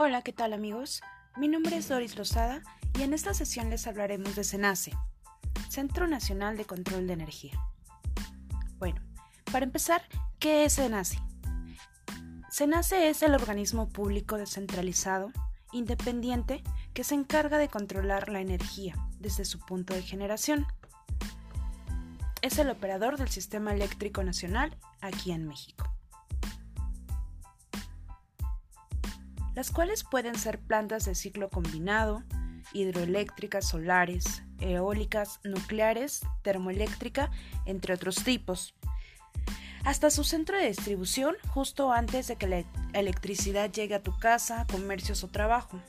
Hola, ¿qué tal amigos? Mi nombre es Doris Lozada y en esta sesión les hablaremos de CENACE, Centro Nacional de Control de Energía. Bueno, para empezar, ¿qué es CENACE? CENACE es el organismo público descentralizado, independiente, que se encarga de controlar la energía desde su punto de generación. Es el operador del Sistema Eléctrico Nacional aquí en México. Las cuales pueden ser plantas de ciclo combinado, hidroeléctricas, solares, eólicas, nucleares, termoeléctrica, entre otros tipos, hasta su centro de distribución justo antes de que la electricidad llegue a tu casa, comercios o trabajo.